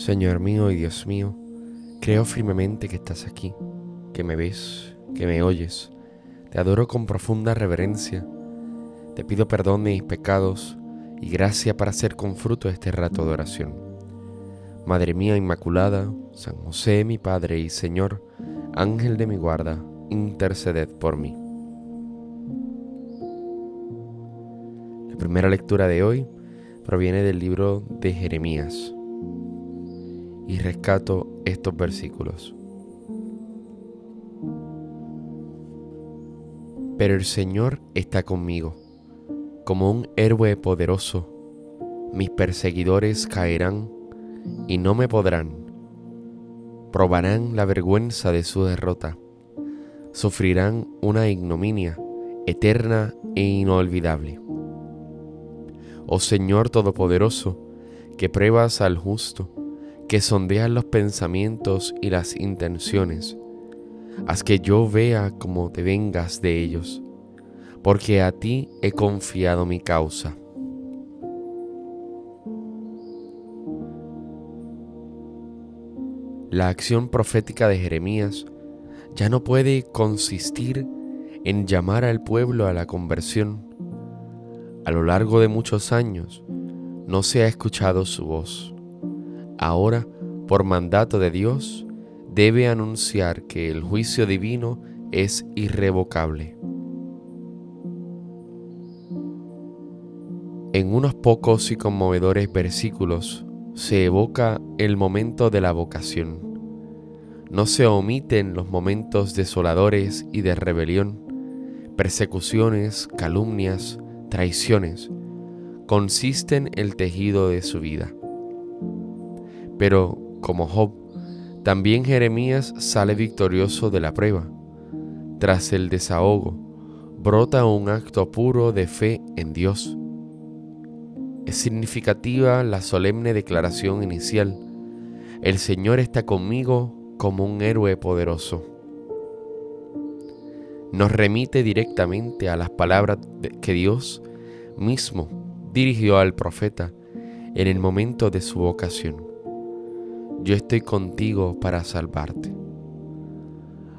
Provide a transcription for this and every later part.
Señor mío y Dios mío, creo firmemente que estás aquí, que me ves, que me oyes. Te adoro con profunda reverencia. Te pido perdón de mis pecados y gracia para hacer con fruto este rato de oración. Madre mía Inmaculada, San José mi Padre y Señor, Ángel de mi guarda, interceded por mí. La primera lectura de hoy proviene del libro de Jeremías y rescato estos versículos. Pero el Señor está conmigo, como un héroe poderoso. Mis perseguidores caerán y no me podrán. Probarán la vergüenza de su derrota. Sufrirán una ignominia eterna e inolvidable. Oh Señor Todopoderoso, que pruebas al justo que sondean los pensamientos y las intenciones. Haz que yo vea cómo te vengas de ellos, porque a ti he confiado mi causa. La acción profética de Jeremías ya no puede consistir en llamar al pueblo a la conversión. A lo largo de muchos años no se ha escuchado su voz ahora, por mandato de Dios, debe anunciar que el juicio divino es irrevocable. En unos pocos y conmovedores versículos se evoca el momento de la vocación. No se omiten los momentos desoladores y de rebelión, persecuciones, calumnias, traiciones. Consisten el tejido de su vida. Pero, como Job, también Jeremías sale victorioso de la prueba. Tras el desahogo, brota un acto puro de fe en Dios. Es significativa la solemne declaración inicial. El Señor está conmigo como un héroe poderoso. Nos remite directamente a las palabras que Dios mismo dirigió al profeta en el momento de su vocación yo estoy contigo para salvarte.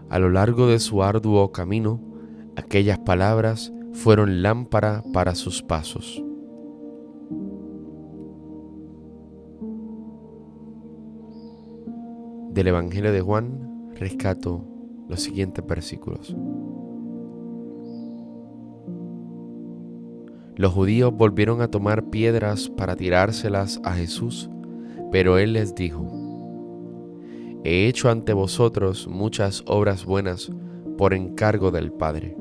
A lo largo de su arduo camino, aquellas palabras fueron lámpara para sus pasos. Del Evangelio de Juan rescato los siguientes versículos. Los judíos volvieron a tomar piedras para tirárselas a Jesús, pero él les dijo, He hecho ante vosotros muchas obras buenas por encargo del Padre.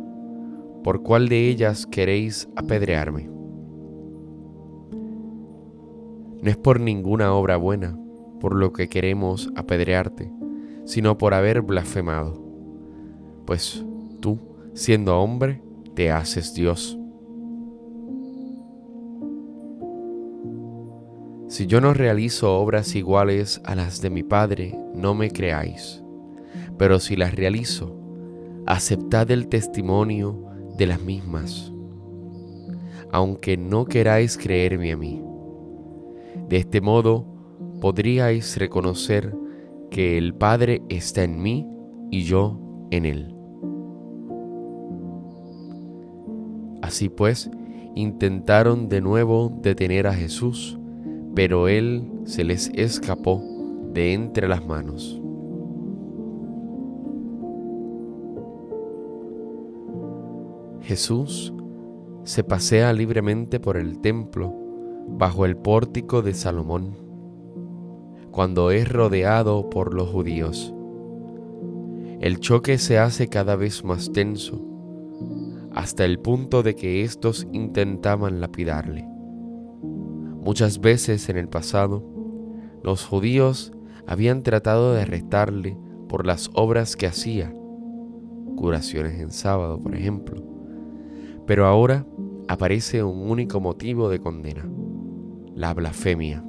¿Por cuál de ellas queréis apedrearme? No es por ninguna obra buena por lo que queremos apedrearte, sino por haber blasfemado. Pues tú, siendo hombre, te haces Dios. Si yo no realizo obras iguales a las de mi Padre, no me creáis. Pero si las realizo, aceptad el testimonio de las mismas, aunque no queráis creerme a mí. De este modo podríais reconocer que el Padre está en mí y yo en él. Así pues, intentaron de nuevo detener a Jesús, pero él se les escapó de entre las manos. Jesús se pasea libremente por el templo bajo el pórtico de Salomón, cuando es rodeado por los judíos. El choque se hace cada vez más tenso, hasta el punto de que éstos intentaban lapidarle. Muchas veces en el pasado, los judíos habían tratado de arrestarle por las obras que hacía, curaciones en sábado, por ejemplo, pero ahora aparece un único motivo de condena, la blasfemia.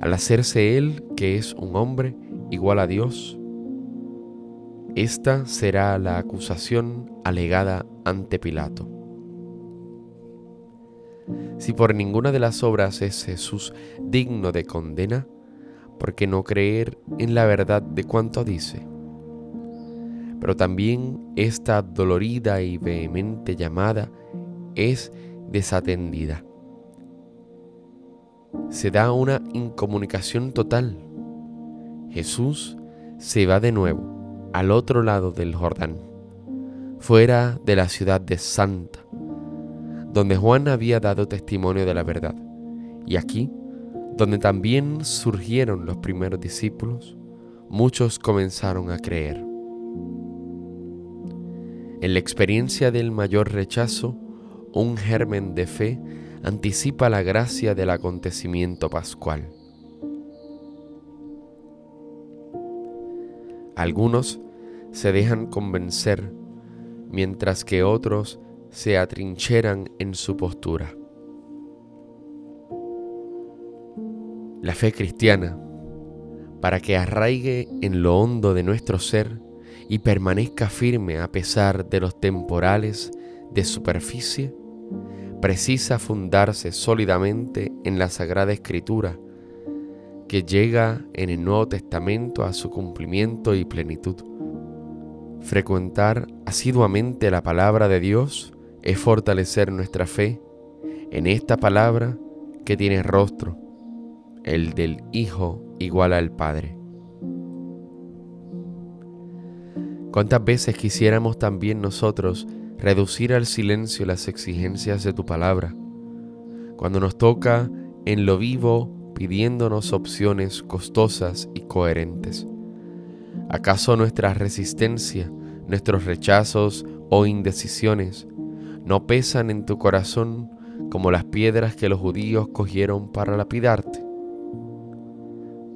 Al hacerse él, que es un hombre igual a Dios, esta será la acusación alegada ante Pilato. Si por ninguna de las obras es Jesús digno de condena, ¿por qué no creer en la verdad de cuanto dice? Pero también esta dolorida y vehemente llamada es desatendida. Se da una incomunicación total. Jesús se va de nuevo al otro lado del Jordán, fuera de la ciudad de Santa, donde Juan había dado testimonio de la verdad. Y aquí donde también surgieron los primeros discípulos, muchos comenzaron a creer. En la experiencia del mayor rechazo, un germen de fe anticipa la gracia del acontecimiento pascual. Algunos se dejan convencer, mientras que otros se atrincheran en su postura. La fe cristiana, para que arraigue en lo hondo de nuestro ser y permanezca firme a pesar de los temporales de superficie, precisa fundarse sólidamente en la Sagrada Escritura, que llega en el Nuevo Testamento a su cumplimiento y plenitud. Frecuentar asiduamente la palabra de Dios es fortalecer nuestra fe en esta palabra que tiene rostro, el del Hijo igual al Padre. ¿Cuántas veces quisiéramos también nosotros reducir al silencio las exigencias de tu palabra? Cuando nos toca en lo vivo pidiéndonos opciones costosas y coherentes. ¿Acaso nuestra resistencia, nuestros rechazos o indecisiones no pesan en tu corazón como las piedras que los judíos cogieron para lapidarte?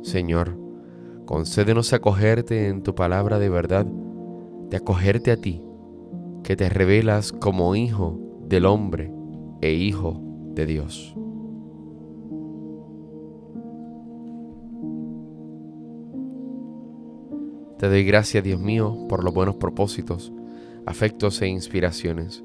Señor, concédenos acogerte en tu palabra de verdad, de acogerte a ti, que te revelas como hijo del hombre e hijo de Dios. Te doy gracias, Dios mío, por los buenos propósitos, afectos e inspiraciones